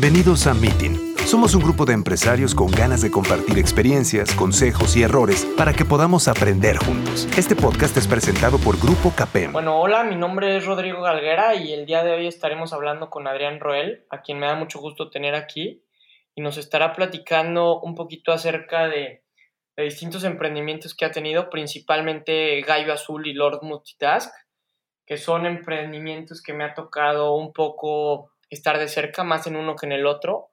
Bienvenidos a Meeting. Somos un grupo de empresarios con ganas de compartir experiencias, consejos y errores para que podamos aprender juntos. Este podcast es presentado por Grupo Capem. Bueno, hola, mi nombre es Rodrigo Galguera y el día de hoy estaremos hablando con Adrián Roel, a quien me da mucho gusto tener aquí, y nos estará platicando un poquito acerca de, de distintos emprendimientos que ha tenido, principalmente Gallo Azul y Lord Multitask, que son emprendimientos que me ha tocado un poco estar de cerca, más en uno que en el otro.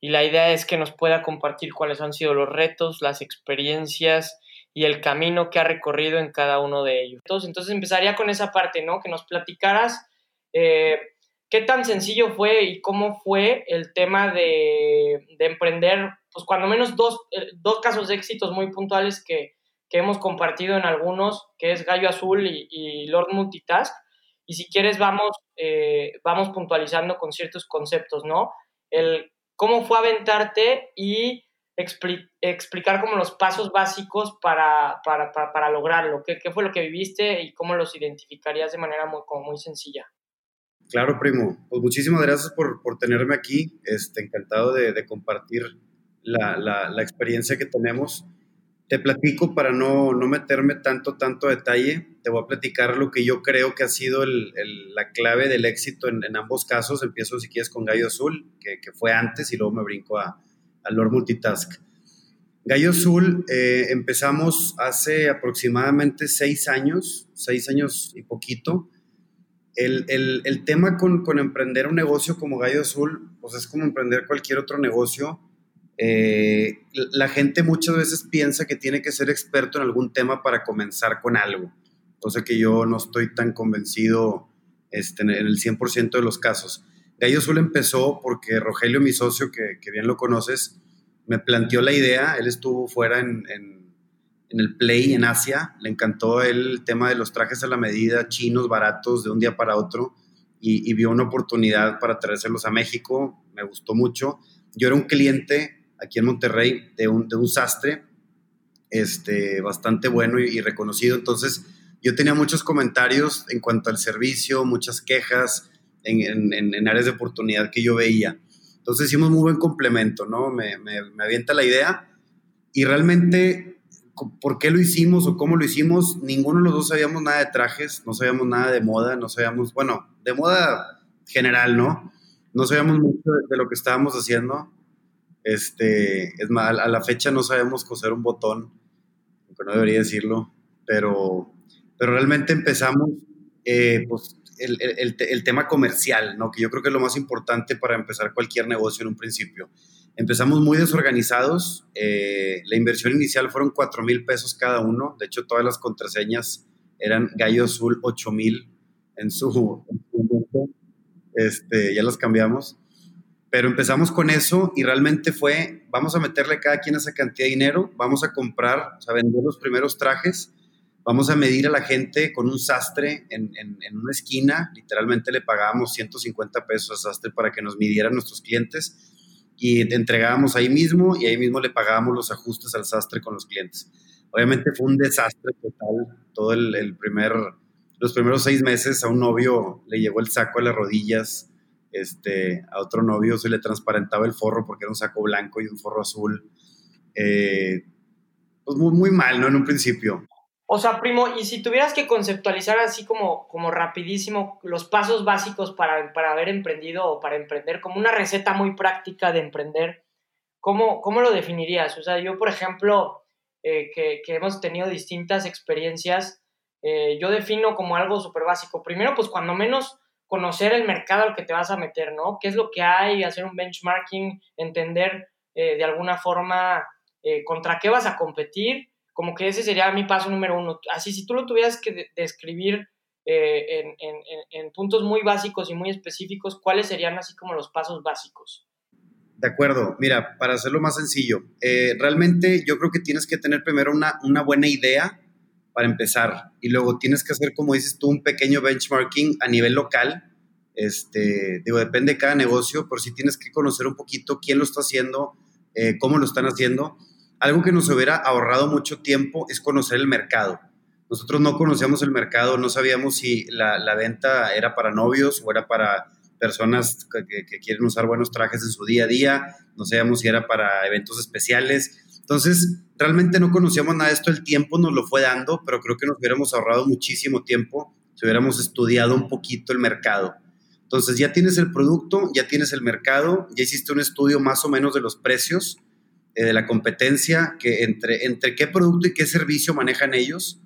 Y la idea es que nos pueda compartir cuáles han sido los retos, las experiencias y el camino que ha recorrido en cada uno de ellos. Entonces, empezaría con esa parte, ¿no? Que nos platicaras eh, qué tan sencillo fue y cómo fue el tema de, emprender, pues cuando menos dos, eh, dos, casos de éxitos muy puntuales que, que, hemos compartido en algunos, que es Gallo Azul y, y Lord Multitask. Y si quieres, vamos eh, vamos puntualizando con ciertos conceptos, ¿no? El cómo fue aventarte y explicar como los pasos básicos para, para, lograrlo. ¿Qué, ¿Qué, fue lo que viviste y cómo los identificarías de manera muy, como muy sencilla? Claro, primo. Pues muchísimas gracias por, por tenerme aquí. Este, encantado de, de compartir la, la, la, experiencia que tenemos. Te platico para no, no meterme tanto, tanto detalle. Te voy a platicar lo que yo creo que ha sido la clave del éxito en, ambos casos. Empiezo, si quieres, con Gallo Azul, que, que fue antes, y luego me brinco a, a Lord Multitask. Gallo Azul eh, empezamos hace aproximadamente seis años, seis años y poquito. El, el, el tema con, con, emprender un negocio como Gallo Azul, pues es como emprender cualquier otro negocio eh, la gente muchas veces piensa que tiene que ser experto en algún tema para comenzar con algo, cosa que yo no estoy tan convencido este, en el 100% de los casos. Gallo Azul empezó porque Rogelio, mi socio, que, bien lo conoces, me planteó la idea, él estuvo fuera en, el Play en Asia, le encantó el tema de los trajes a la medida, chinos, baratos, de un día para otro, y, y vio una oportunidad para traérselos a México, me gustó mucho. Yo era un cliente aquí en Monterrey de un, de un sastre este, bastante bueno y, reconocido. Entonces, yo tenía muchos comentarios en cuanto al servicio, muchas quejas en, en, en áreas de oportunidad que yo veía. Entonces, hicimos muy buen complemento, ¿no? Me, me, me avienta la idea y realmente, ¿por qué lo hicimos o cómo lo hicimos? Ninguno de los dos sabíamos nada de trajes, no sabíamos nada de moda, no sabíamos, bueno, de moda general, ¿no? No sabíamos mucho de, de lo que estábamos haciendo este, es más, a la fecha no sabemos coser un botón, aunque no debería decirlo, pero, pero realmente empezamos eh, pues, el, el, el, tema comercial, ¿no? que yo creo que es lo más importante para empezar cualquier negocio en un principio. Empezamos muy desorganizados, eh, la inversión inicial fueron 4 mil pesos cada uno, de hecho todas las contraseñas eran Gallo Azul 8 mil en su, en su este, ya las cambiamos. Pero empezamos con eso y realmente fue, vamos a meterle cada quien esa cantidad de dinero, vamos a comprar, o sea, vender los primeros trajes, vamos a medir a la gente con un sastre en, en, una esquina, literalmente le pagábamos 150 pesos al sastre para que nos midieran nuestros clientes y entregábamos ahí mismo y ahí mismo le pagábamos los ajustes al sastre con los clientes. Obviamente fue un desastre total, todo el primer, los primeros seis meses a un novio le llegó el saco a las rodillas, este, a otro novio se le transparentaba el forro porque era un saco blanco y un forro azul. Eh, pues muy, mal, ¿no? En un principio. O sea, primo, y si tuvieras que conceptualizar así como, como rapidísimo los pasos básicos para, para haber emprendido o para emprender, como una receta muy práctica de emprender, ¿cómo, cómo lo definirías? O sea, yo, por ejemplo, eh, que, que, hemos tenido distintas experiencias, eh, yo defino como algo súper básico. Primero, pues cuando menos conocer el mercado al que te vas a meter, ¿no? ¿Qué es lo que hay? Hacer un benchmarking, entender eh, de alguna forma eh, contra qué vas a competir. Como que ese sería mi paso número uno. Así, si tú lo tuvieras que describir eh, en, en, en, puntos muy básicos y muy específicos, ¿cuáles serían así como los pasos básicos? De acuerdo, mira, para hacerlo más sencillo, realmente yo creo que tienes que tener primero una, una buena idea para empezar. Y luego tienes que hacer, como dices tú, un pequeño benchmarking a nivel local. Este, digo, depende de cada negocio, pero sí tienes que conocer un poquito quién lo está haciendo, eh, cómo lo están haciendo. Algo que nos hubiera ahorrado mucho tiempo es conocer el mercado. Nosotros no conocíamos el mercado, no sabíamos si la, la venta era para novios o era para personas que, quieren usar buenos trajes en su día a día, no sabíamos si era para eventos especiales. Entonces, realmente no conocíamos nada de esto, el tiempo nos lo fue dando, pero creo que nos hubiéramos ahorrado muchísimo tiempo si hubiéramos estudiado un poquito el mercado. Entonces, ya tienes el producto, ya tienes el mercado, ya hiciste un estudio más o menos de los precios, eh, de la competencia, que entre, entre qué producto y qué servicio manejan ellos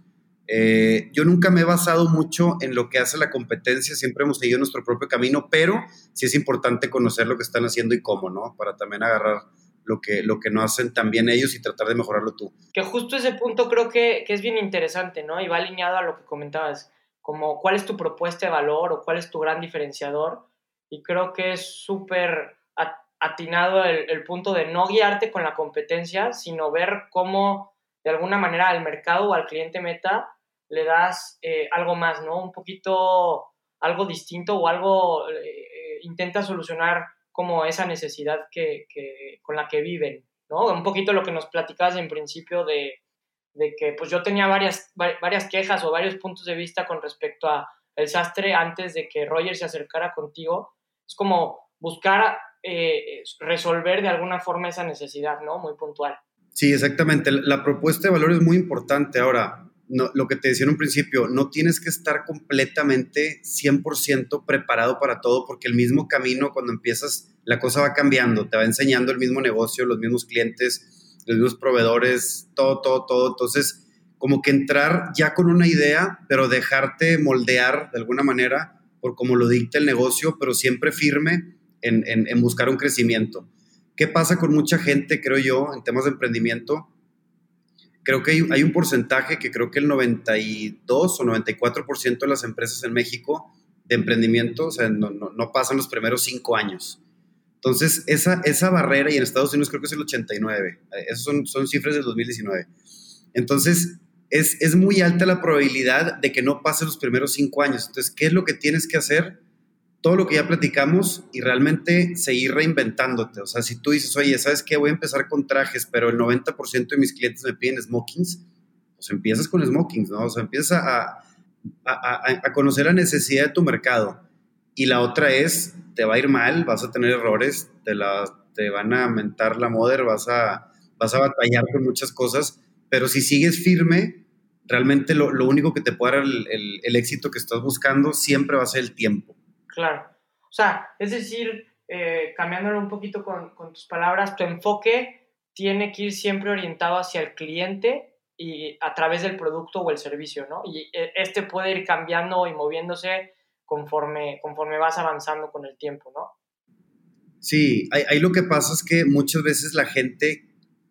eh, yo nunca me he basado mucho en lo que hace la competencia, siempre hemos seguido nuestro propio camino, pero sí es importante conocer lo que están haciendo y cómo, ¿no? Para también agarrar lo que, lo que no hacen también ellos y tratar de mejorarlo tú. Que justo ese punto creo que, que es bien interesante, ¿no? Y va alineado a lo que comentabas, como cuál es tu propuesta de valor o cuál es tu gran diferenciador. Y creo que es súper atinado el, el punto de no guiarte con la competencia, sino ver cómo de alguna manera al mercado o al cliente meta le das eh, algo más, ¿no? Un poquito, algo distinto o algo, eh, intenta solucionar como esa necesidad que, con la que viven, ¿no? Un poquito lo que nos platicabas en principio de, que pues yo tenía varias, varias quejas o varios puntos de vista con respecto a el sastre antes de que Roger se acercara contigo. Es como buscar eh, resolver de alguna forma esa necesidad, ¿no? Muy puntual. Sí, exactamente. La propuesta de valor es muy importante. Ahora, lo que te decía en un principio, no tienes que estar completamente 100% preparado para todo porque el mismo camino cuando empiezas, la cosa va cambiando, te va enseñando el mismo negocio, los mismos clientes, los mismos proveedores, todo, todo, todo. Entonces, como que entrar ya con una idea, pero dejarte moldear de alguna manera por como lo dicta el negocio, pero siempre firme en, en buscar un crecimiento. ¿Qué pasa con mucha gente, creo yo, en temas de emprendimiento? Creo que hay, un porcentaje que creo que el 92 o 94% de las empresas en México de emprendimiento, o sea, no, no, pasan los primeros cinco años. Entonces, esa, esa barrera, y en Estados Unidos creo que es el 89, esas son, son cifras del 2019. Entonces, es, es muy alta la probabilidad de que no pase los primeros cinco años. Entonces, ¿qué es lo que tienes que hacer? Todo lo que ya platicamos y realmente seguir reinventándote. O sea, si tú dices, oye, ¿sabes qué? Voy a empezar con trajes, pero el 90% de mis clientes me piden smokings, pues empiezas con smokings, ¿no? O sea, empiezas a, a, conocer la necesidad de tu mercado. Y la otra es, te va a ir mal, vas a tener errores, te, la, te van a mentar la moda, vas a, vas a batallar con muchas cosas, pero si sigues firme, realmente lo, lo único que te puede dar el éxito que estás buscando siempre va a ser el tiempo. Claro. O sea, es decir, eh, cambiándolo un poquito con, tus palabras, tu enfoque tiene que ir siempre orientado hacia el cliente y a través del producto o el servicio, ¿no? Y eh, este puede ir cambiando y moviéndose conforme, conforme vas avanzando con el tiempo, ¿no? Sí, ahí, lo que pasa es que muchas veces la gente,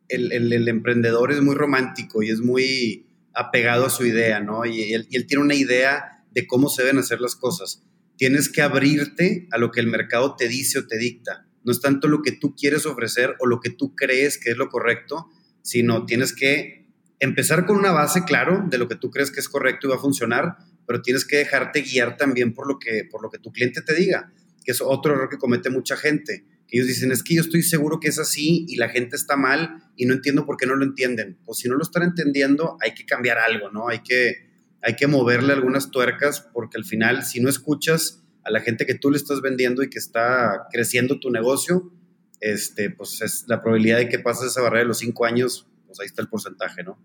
el, el, emprendedor es muy romántico y es muy apegado a su idea, ¿no? Y él, y él tiene una idea de cómo se deben hacer las cosas tienes que abrirte a lo que el mercado te dice o te dicta. No es tanto lo que tú quieres ofrecer o lo que tú crees que es lo correcto, sino tienes que empezar con una base, claro, de lo que tú crees que es correcto y va a funcionar, pero tienes que dejarte guiar también por lo que, por lo que tu cliente te diga, que es otro error que comete mucha gente. Que ellos dicen, es que yo estoy seguro que es así y la gente está mal y no entiendo por qué no lo entienden. Pues si no lo están entendiendo, hay que cambiar algo, ¿no? Hay que, hay que moverle algunas tuercas porque al final, si no escuchas a la gente que tú le estás vendiendo y que está creciendo tu negocio, este, pues es la probabilidad de que pases esa barrera de los cinco años, pues ahí está el porcentaje, ¿no?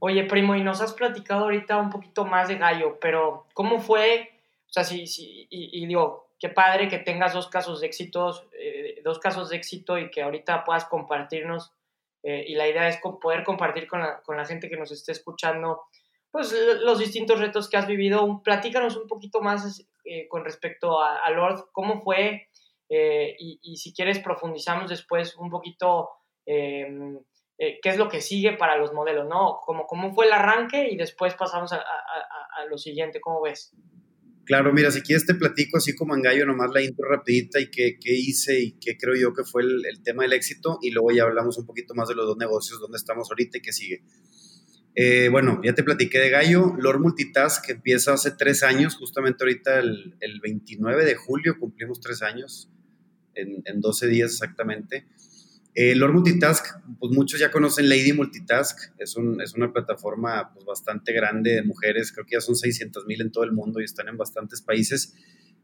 Oye, primo, y nos has platicado ahorita un poquito más de Gallo, pero ¿cómo fue? O sea, sí, sí, y, digo, qué padre que tengas dos casos de éxitos, eh, dos casos de éxito y que ahorita puedas compartirnos. Eh, y la idea es poder compartir con la, con la gente que nos esté escuchando pues, los distintos retos que has vivido. Platícanos un poquito más eh, con respecto a, Lord, cómo fue eh, y, si quieres profundizamos después un poquito em, eh, qué es lo que sigue para los modelos, ¿no? Como, cómo fue el arranque y después pasamos a, lo siguiente, ¿cómo ves? Claro, mira, si quieres te platico así como en gallo, nomás la intro rapidita y qué, qué hice y qué creo yo que fue el, el, tema del éxito y luego ya hablamos un poquito más de los dos negocios, dónde estamos ahorita y qué sigue. Eh, bueno, ya te platiqué de Gallo. Lord Multitask empieza hace tres años, justamente ahorita el, 29 de julio cumplimos tres años, en, en 12 días exactamente. Eh, Lord Multitask, pues muchos ya conocen Lady Multitask, es, un, es una plataforma pues, bastante grande de mujeres, creo que ya son 600 mil en todo el mundo y están en bastantes países.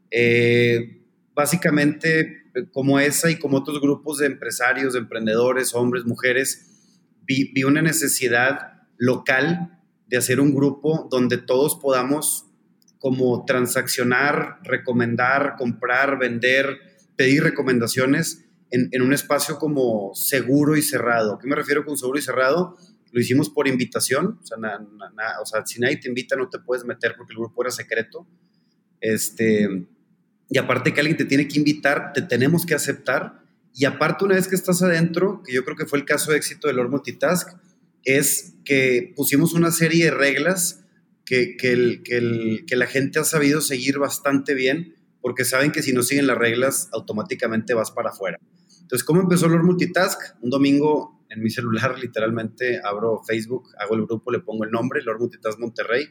Eh, básicamente, como esa y como otros grupos de empresarios, de emprendedores, hombres, mujeres, vi una necesidad local de hacer un grupo donde todos podamos como transaccionar, recomendar, comprar, vender, pedir recomendaciones en, en, un espacio como seguro y cerrado. ¿A qué me refiero con seguro y cerrado? Lo hicimos por invitación, o sea, sea, si nadie te invita no te puedes meter porque el grupo era secreto. Este, y aparte que alguien te tiene que invitar, te tenemos que aceptar. Y aparte, una vez que estás adentro, que yo creo que fue el caso de éxito de Lord Multitask, es que pusimos una serie de reglas que, que, el, que, la gente ha sabido seguir bastante bien, porque saben que si no siguen las reglas, automáticamente vas para afuera. Entonces, ¿cómo empezó Lord Multitask? Un domingo en mi celular, literalmente, abro Facebook, hago el grupo, le pongo el nombre, Lord Multitask Monterrey,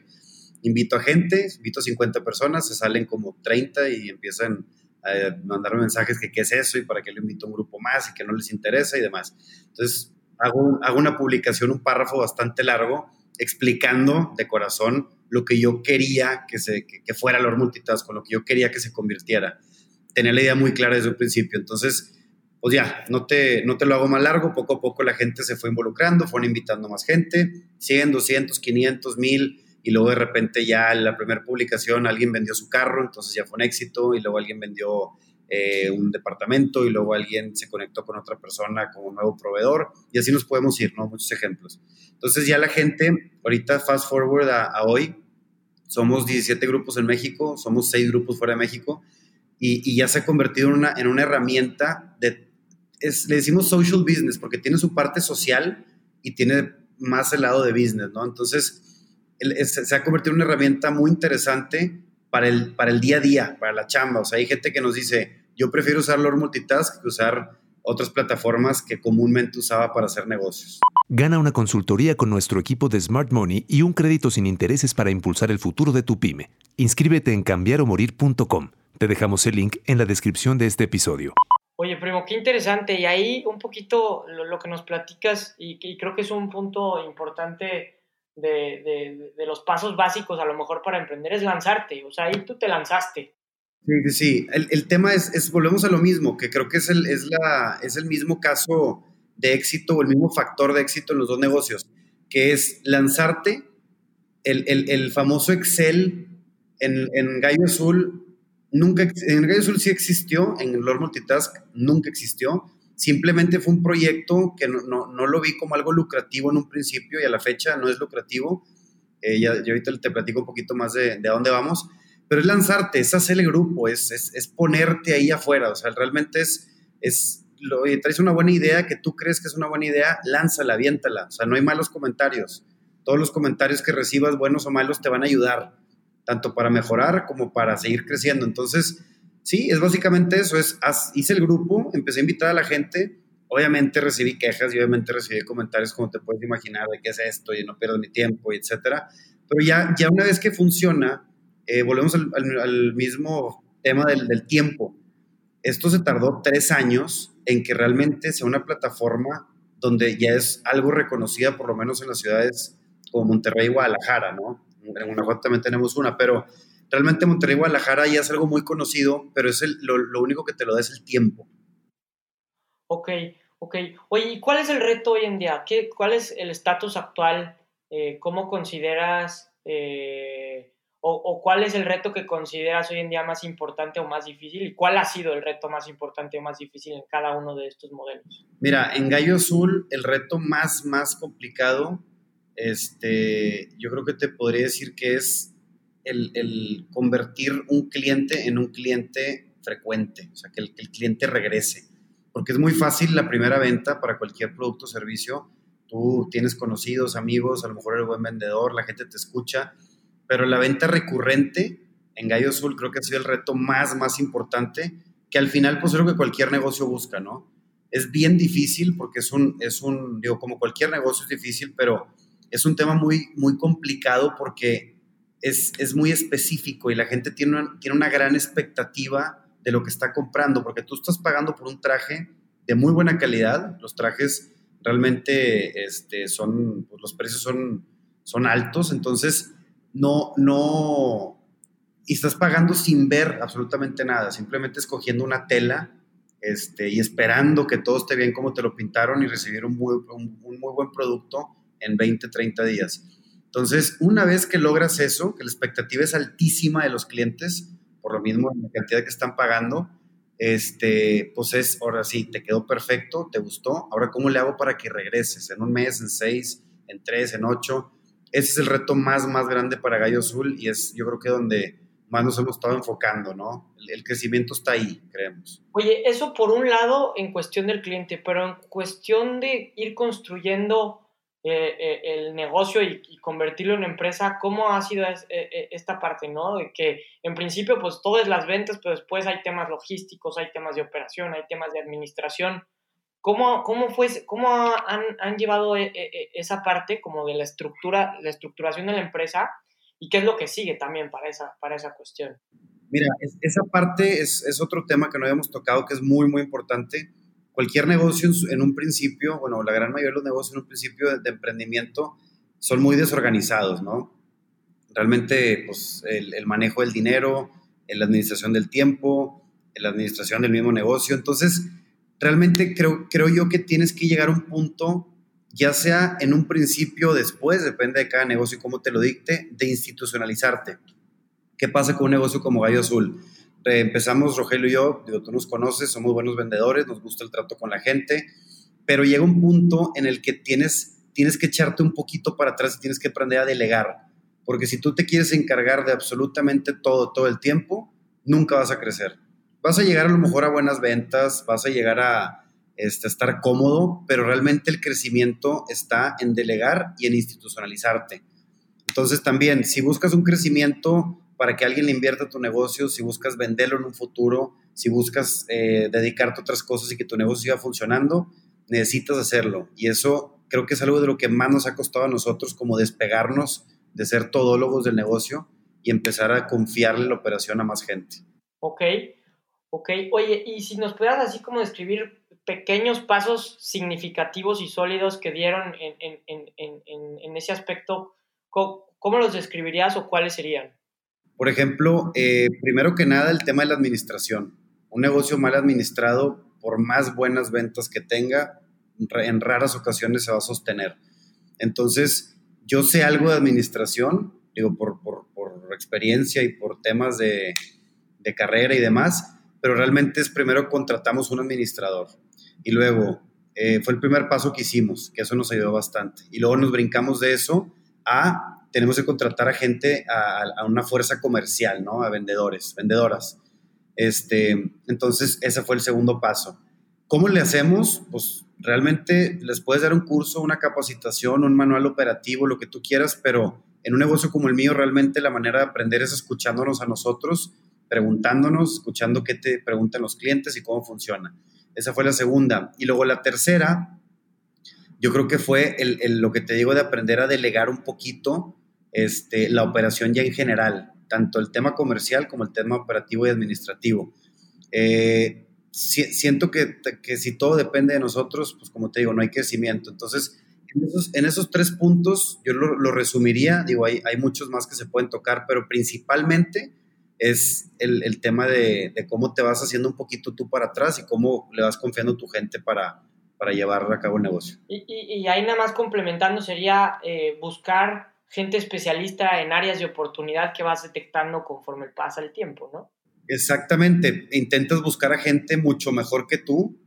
invito a gente, invito a 50 personas, se salen como 30 y empiezan a mandarme mensajes que qué es eso y para qué le invito a un grupo más y que no les interesa y demás. Entonces, hago, hago una publicación, un párrafo bastante largo, explicando de corazón lo que yo quería que, se, que, fuera Lord Multitask, lo que yo quería que se convirtiera. Tenía la idea muy clara desde un principio. Entonces, pues ya, no te, no te lo hago más largo, poco a poco la gente se fue involucrando, fueron invitando más gente, 100, 200, 500, 1000, y luego de repente ya la primera publicación alguien vendió su carro, entonces ya fue un éxito, y luego alguien vendió eh, un departamento, y luego alguien se conectó con otra persona como nuevo proveedor, y así nos podemos ir, ¿no? Muchos ejemplos. Entonces ya la gente, ahorita fast forward a, a hoy, somos 17 grupos en México, somos 6 grupos fuera de México, y, y, ya se ha convertido en una, en una herramienta de es, le decimos social business porque tiene su parte social y tiene más el lado de business, ¿no? Entonces, se ha convertido en una herramienta muy interesante para el, para el día a día, para la chamba. O sea, hay gente que nos dice, yo prefiero usar Lord Multitask que usar otras plataformas que comúnmente usaba para hacer negocios. Gana una consultoría con nuestro equipo de Smart Money y un crédito sin intereses para impulsar el futuro de tu pyme. Inscríbete en cambiaromorir.com. Te dejamos el link en la descripción de este episodio. Oye, primo, qué interesante. Y ahí un poquito lo, que nos platicas, y, creo que es un punto importante de, de, los pasos básicos a lo mejor para emprender, es lanzarte. O sea, ahí tú te lanzaste. Sí, sí. El, el tema es, es, volvemos a lo mismo, que creo que es el, es, la, es el mismo caso de éxito o el mismo factor de éxito en los dos negocios, que es lanzarte, el, el, el famoso Excel en, en Gallo Azul nunca, en Gallo Azul sí existió, en Lord Multitask nunca existió. Simplemente fue un proyecto que no, no, no, lo vi como algo lucrativo en un principio y a la fecha no es lucrativo. Eh, ya, ahorita te platico un poquito más de, de, dónde vamos, pero es lanzarte, es hacer el grupo, es, es, es ponerte ahí afuera. O sea, realmente es, es lo, traes una buena idea que tú crees que es una buena idea, lánzala, aviéntala. O sea, no hay malos comentarios. Todos los comentarios que recibas, buenos o malos, te van a ayudar tanto para mejorar como para seguir creciendo. Entonces, sí, es básicamente eso, es, hice el grupo, empecé a invitar a la gente, obviamente recibí quejas y obviamente recibí comentarios como te puedes imaginar de qué es esto y no pierdo mi tiempo y etcétera, pero ya, ya una vez que funciona, eh, volvemos al, mismo tema del, del tiempo. Esto se tardó tres años en que realmente sea una plataforma donde ya es algo reconocida, por lo menos en las ciudades como Monterrey y Guadalajara, ¿no? en Guanajuato también tenemos una, pero realmente Monterrey Guadalajara ya es algo muy conocido, pero es el, lo, lo, único que te lo da es el tiempo. Ok, ok. Oye, ¿y cuál es el reto hoy en día? ¿Qué, ¿Cuál es el estatus actual? Eh, ¿Cómo consideras eh, o, o, cuál es el reto que consideras hoy en día más importante o más difícil? ¿Y cuál ha sido el reto más importante o más difícil en cada uno de estos modelos? Mira, en Gallo Azul el reto más, más complicado este, yo creo que te podría decir que es el, convertir un cliente en un cliente frecuente, o sea, que el, cliente regrese. Porque es muy fácil la primera venta para cualquier producto o servicio. Tú tienes conocidos, amigos, a lo mejor eres buen vendedor, la gente te escucha, pero la venta recurrente en Gallo Azul creo que ha sido el reto más, más importante, que al final pues es que cualquier negocio busca, ¿no? Es bien difícil porque es un, es un, digo, como cualquier negocio es difícil, pero es un tema muy, muy complicado porque es, es muy específico y la gente tiene una, tiene una gran expectativa de lo que está comprando, porque tú estás pagando por un traje de muy buena calidad, los trajes realmente este, son, pues los precios son, son altos, entonces no, no, y estás pagando sin ver absolutamente nada, simplemente escogiendo una tela este, y esperando que todo esté bien como te lo pintaron y recibir un muy, un, muy buen producto en 20, 30 días. Entonces, una vez que logras eso, que la expectativa es altísima de los clientes, por lo mismo la cantidad que están pagando, este, pues es, ahora sí, te quedó perfecto, te gustó, ahora cómo le hago para que regreses en un mes, en seis, en tres, en ocho. Ese es el reto más, más grande para Gallo Azul y es yo creo que donde más nos hemos estado enfocando, ¿no? El, crecimiento está ahí, creemos. Oye, eso por un lado en cuestión del cliente, pero en cuestión de ir construyendo eh, eh, el negocio y, convertirlo en empresa, ¿cómo ha sido eh, esta parte, ¿no? De que en principio pues todo es las ventas, pero después hay temas logísticos, hay temas de operación, hay temas de administración. ¿Cómo, cómo, fue, cómo han, han llevado esa parte como de la estructura, la estructuración de la empresa y qué es lo que sigue también para esa, para esa cuestión. Mira, esa parte es, es, otro tema que no habíamos tocado que es muy, muy importante. Cualquier negocio en, un principio, bueno, la gran mayoría de los negocios en un principio de, emprendimiento son muy desorganizados, ¿no? Realmente, pues, el, manejo del dinero, la administración del tiempo, la administración del mismo negocio. Entonces, realmente creo, creo yo que tienes que llegar a un punto ya sea en un principio o después, depende de cada negocio y cómo te lo dicte, de institucionalizarte. ¿Qué pasa con un negocio como Gallo Azul? Empezamos Rogelio y yo, digo, tú nos conoces, somos buenos vendedores, nos gusta el trato con la gente, pero llega un punto en el que tienes, tienes que echarte un poquito para atrás y tienes que aprender a delegar, porque si tú te quieres encargar de absolutamente todo, todo el tiempo, nunca vas a crecer. Vas a llegar a lo mejor a buenas ventas, vas a llegar a, este, estar cómodo, pero realmente el crecimiento está en delegar y en institucionalizarte. Entonces también, si buscas un crecimiento para que alguien le invierta tu negocio, si buscas venderlo en un futuro, si buscas eh, dedicarte a otras cosas y que tu negocio siga funcionando, necesitas hacerlo. Y eso creo que es algo de lo que más nos ha costado a nosotros como despegarnos de ser todólogos del negocio y empezar a confiarle la operación a más gente. Ok, ok. Oye, y si nos puedas así como describir pequeños pasos significativos y sólidos que dieron en, ese aspecto, ¿cómo, los describirías o cuáles serían? Por ejemplo, eh, primero que nada, el tema de la administración. Un negocio mal administrado, por más buenas ventas que tenga, en raras ocasiones se va a sostener. Entonces, yo sé algo de administración, digo, por, experiencia y por temas de, de carrera y demás, pero realmente es primero contratamos un administrador y luego eh, fue el primer paso que hicimos, que eso nos ayudó bastante. Y luego nos brincamos de eso a, tenemos que contratar a gente, a, una fuerza comercial, ¿no? A vendedores, vendedoras. Este, entonces, ese fue el segundo paso. ¿Cómo le hacemos? Pues realmente les puedes dar un curso, una capacitación, un manual operativo, lo que tú quieras, pero en un negocio como el mío, realmente la manera de aprender es escuchándonos a nosotros, preguntándonos, escuchando qué te preguntan los clientes y cómo funciona. Esa fue la segunda. Y luego la tercera, yo creo que fue el, lo que te digo de aprender a delegar un poquito este, la operación ya en general, tanto el tema comercial como el tema operativo y administrativo. Eh, siento que, que, si todo depende de nosotros, pues como te digo, no hay crecimiento. Entonces, en esos, tres puntos yo lo, resumiría, digo, hay, hay muchos más que se pueden tocar, pero principalmente es el, tema de, cómo te vas haciendo un poquito tú para atrás y cómo le vas confiando a tu gente para, para llevar a cabo el negocio. Y, ahí nada más complementando sería eh, buscar gente especialista en áreas de oportunidad que vas detectando conforme pasa el tiempo, ¿no? Exactamente, intentas buscar a gente mucho mejor que tú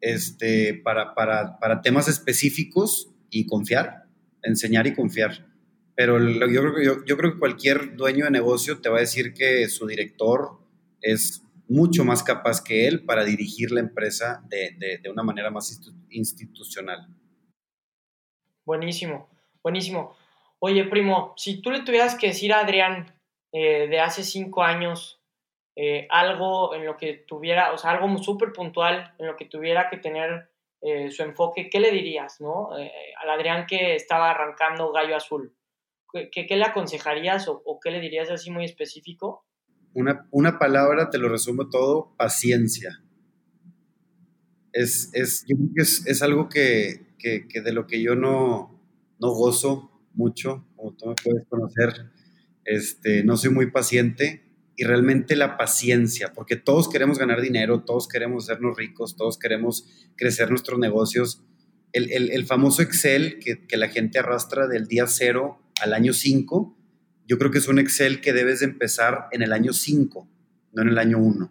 este, para, para, para temas específicos y confiar, enseñar y confiar. Pero yo creo, yo, creo que cualquier dueño de negocio te va a decir que su director es mucho más capaz que él para dirigir la empresa de, de, una manera más institucional. Buenísimo, buenísimo. Oye, primo, si tú le tuvieras que decir a Adrián eh, de hace cinco años eh, algo en lo que tuviera, o sea, algo súper puntual en lo que tuviera que tener eh, su enfoque, ¿qué le dirías, no? al Adrián que estaba arrancando Gallo Azul. ¿qué, qué le aconsejarías o, qué le dirías así muy específico? Una, una palabra, te lo resumo todo, paciencia. Es, es, es, algo que, que, de lo que yo no, no gozo mucho, como tú me puedes conocer. Este, no soy muy paciente y realmente la paciencia, porque todos queremos ganar dinero, todos queremos hacernos ricos, todos queremos crecer nuestros negocios. El, famoso Excel que, que, la gente arrastra del día cero al año 5, yo creo que es un Excel que debes de empezar en el año 5, no en el año 1,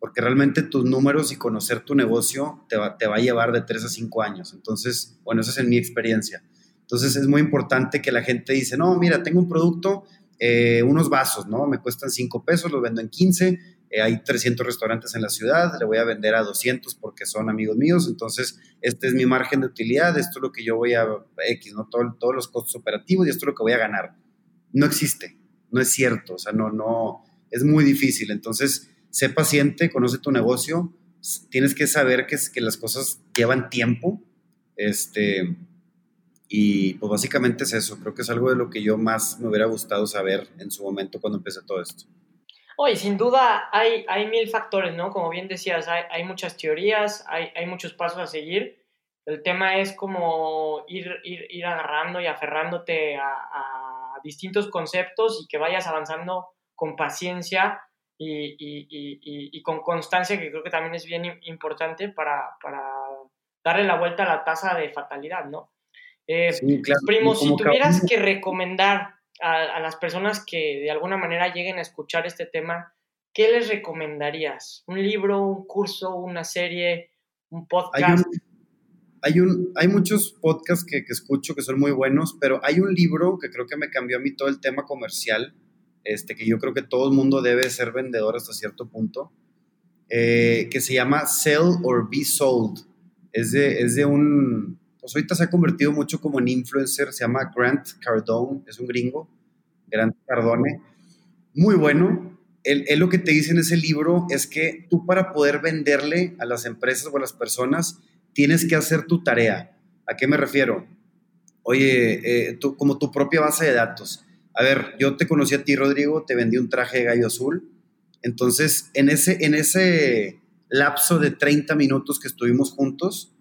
porque realmente tus números y conocer tu negocio te va, a llevar de 3 a 5 años. Entonces, bueno, esa es en mi experiencia. Entonces es muy importante que la gente dice, no, mira, tengo un producto, eh, unos vasos, ¿no? Me cuestan 5 pesos, los vendo en 15, eh, hay 300 restaurantes en la ciudad, le voy a vender a 200 porque son amigos míos, entonces este es mi margen de utilidad, esto es lo que yo voy a X, ¿no? todos los costos operativos y esto es lo que voy a ganar. No existe, no es cierto, o sea, no, no, es muy difícil. Entonces, sé paciente, conoce tu negocio, tienes que saber que, que las cosas llevan tiempo, este, y pues básicamente es eso, creo que es algo de lo que yo más me hubiera gustado saber en su momento cuando empecé todo esto. Oye, sin duda hay, hay mil factores, ¿no? Como bien decías, hay, hay muchas teorías, hay, hay, muchos pasos a seguir. El tema es como ir, ir, ir agarrando y aferrándote a, a, distintos conceptos y que vayas avanzando con paciencia y, y, y, y, con constancia, que creo que también es bien importante para, para darle la vuelta a la tasa de fatalidad, ¿no? Eh, Primo, si tuvieras que recomendar a, las personas que de alguna manera lleguen a escuchar este tema, ¿qué les recomendarías? ¿Un libro, un curso, una serie, un podcast? Hay, un, hay, muchos podcasts que, escucho que son muy buenos, pero hay un libro que creo que me cambió a mí todo el tema comercial, este, que yo creo que todo el mundo debe ser vendedor hasta cierto punto, eh, que se llama Sell or Be Sold. Es de, es de un, pues ahorita se ha convertido mucho como en influencer, se llama Grant Cardone, es un gringo, Grant Cardone, muy bueno. Él, lo que te dice en ese libro es que tú para poder venderle a las empresas o a las personas tienes que hacer tu tarea. ¿A qué me refiero? Oye, eh, tú, como tu propia base de datos. A ver, yo te conocí a ti, Rodrigo, te vendí un traje de gallo azul. Entonces, en ese, en ese lapso de 30 minutos que estuvimos juntos,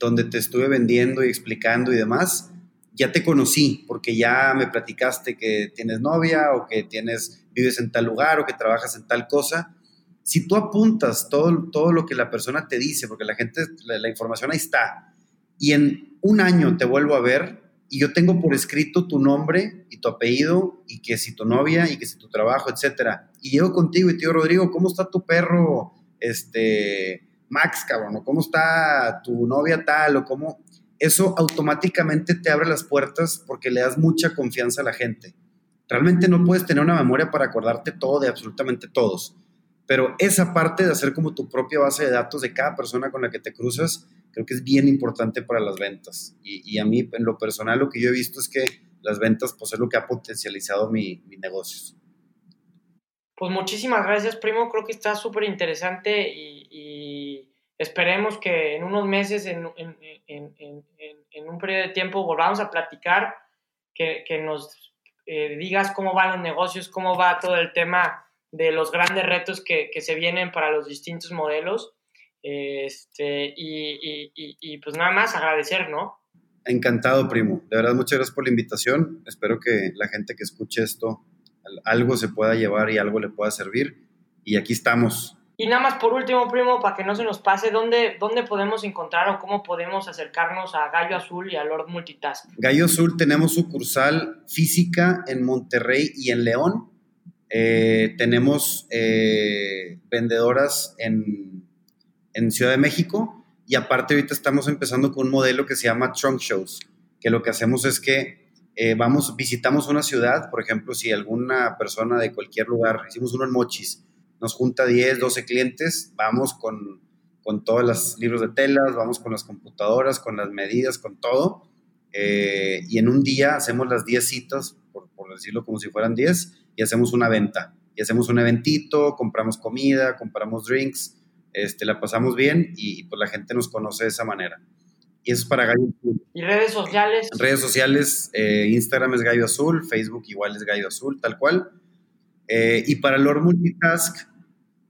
donde te estuve vendiendo y explicando y demás, ya te conocí porque ya me platicaste que tienes novia o que tienes vives en tal lugar o que trabajas en tal cosa. Si tú apuntas todo, todo lo que la persona te dice, porque la gente, la, información ahí está, y en un año te vuelvo a ver y yo tengo por escrito tu nombre y tu apellido y que si tu novia y que si tu trabajo, etcétera, y llego contigo y te digo, Rodrigo, ¿cómo está tu perro? Este, Max, cabrón, cómo está tu novia tal, o cómo... Eso automáticamente te abre las puertas porque le das mucha confianza a la gente. Realmente no puedes tener una memoria para acordarte todo de absolutamente todos, pero esa parte de hacer como tu propia base de datos de cada persona con la que te cruzas, creo que es bien importante para las ventas. Y, a mí, en lo personal, lo que yo he visto es que las ventas, pues es lo que ha potencializado mi, mi negocio. Pues muchísimas gracias, primo. Creo que está súper interesante y, esperemos que en unos meses, en, un periodo de tiempo, volvamos a platicar, que, nos eh, digas cómo van los negocios, cómo va todo el tema de los grandes retos que, se vienen para los distintos modelos. Este, y, y pues nada más agradecer, ¿no? Encantado, primo. De verdad, muchas gracias por la invitación. Espero que la gente que escuche esto algo se pueda llevar y algo le pueda servir. Y aquí estamos. Y nada más por último, primo, para que no se nos pase, ¿dónde, dónde podemos encontrar o cómo podemos acercarnos a Gallo Azul y a Lord Multitask? Gallo Azul tenemos sucursal física en Monterrey y en León. Eh, tenemos eh, vendedoras en, en Ciudad de México y aparte ahorita estamos empezando con un modelo que se llama Trunk Shows, que lo que hacemos es que eh, vamos, visitamos una ciudad, por ejemplo, si alguna persona de cualquier lugar, hicimos uno en Mochis, nos junta 10, 12 clientes, vamos con, con todos los libros de telas, vamos con las computadoras, con las medidas, con todo, eh, y en un día hacemos las 10 citas, por, por, decirlo como si fueran 10, y hacemos una venta, y hacemos un eventito, compramos comida, compramos drinks, este, la pasamos bien y pues la gente nos conoce de esa manera. Y eso es para Gallo Azul. ¿Y redes sociales? Redes sociales, eh, Instagram es Gallo Azul, Facebook igual es Gallo Azul, tal cual. Eh, y para Lord Multitask,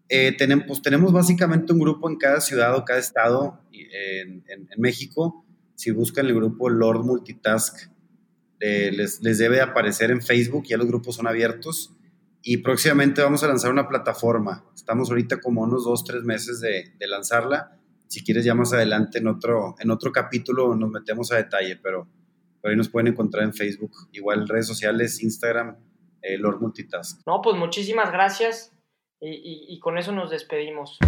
eh, tenemos, pues, tenemos básicamente un grupo en cada ciudad o cada estado en, México. Si buscan el grupo Lord Multitask, les, les, debe aparecer en Facebook, ya los grupos son abiertos. y próximamente vamos a lanzar una plataforma. Estamos ahorita como unos dos, tres meses de, de lanzarla. Si quieres ya más adelante en otro, en otro capítulo nos metemos a detalle, pero por ahí nos pueden encontrar en Facebook, igual redes sociales, Instagram, eh, Lord Multitask. No, pues muchísimas gracias y, y con eso nos despedimos.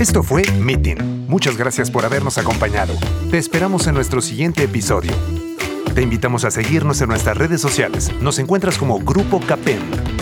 Esto fue Meeting. Muchas gracias por habernos acompañado. Te esperamos en nuestro siguiente episodio. Te invitamos a seguirnos en nuestras redes sociales. Nos encuentras como Grupo Capen.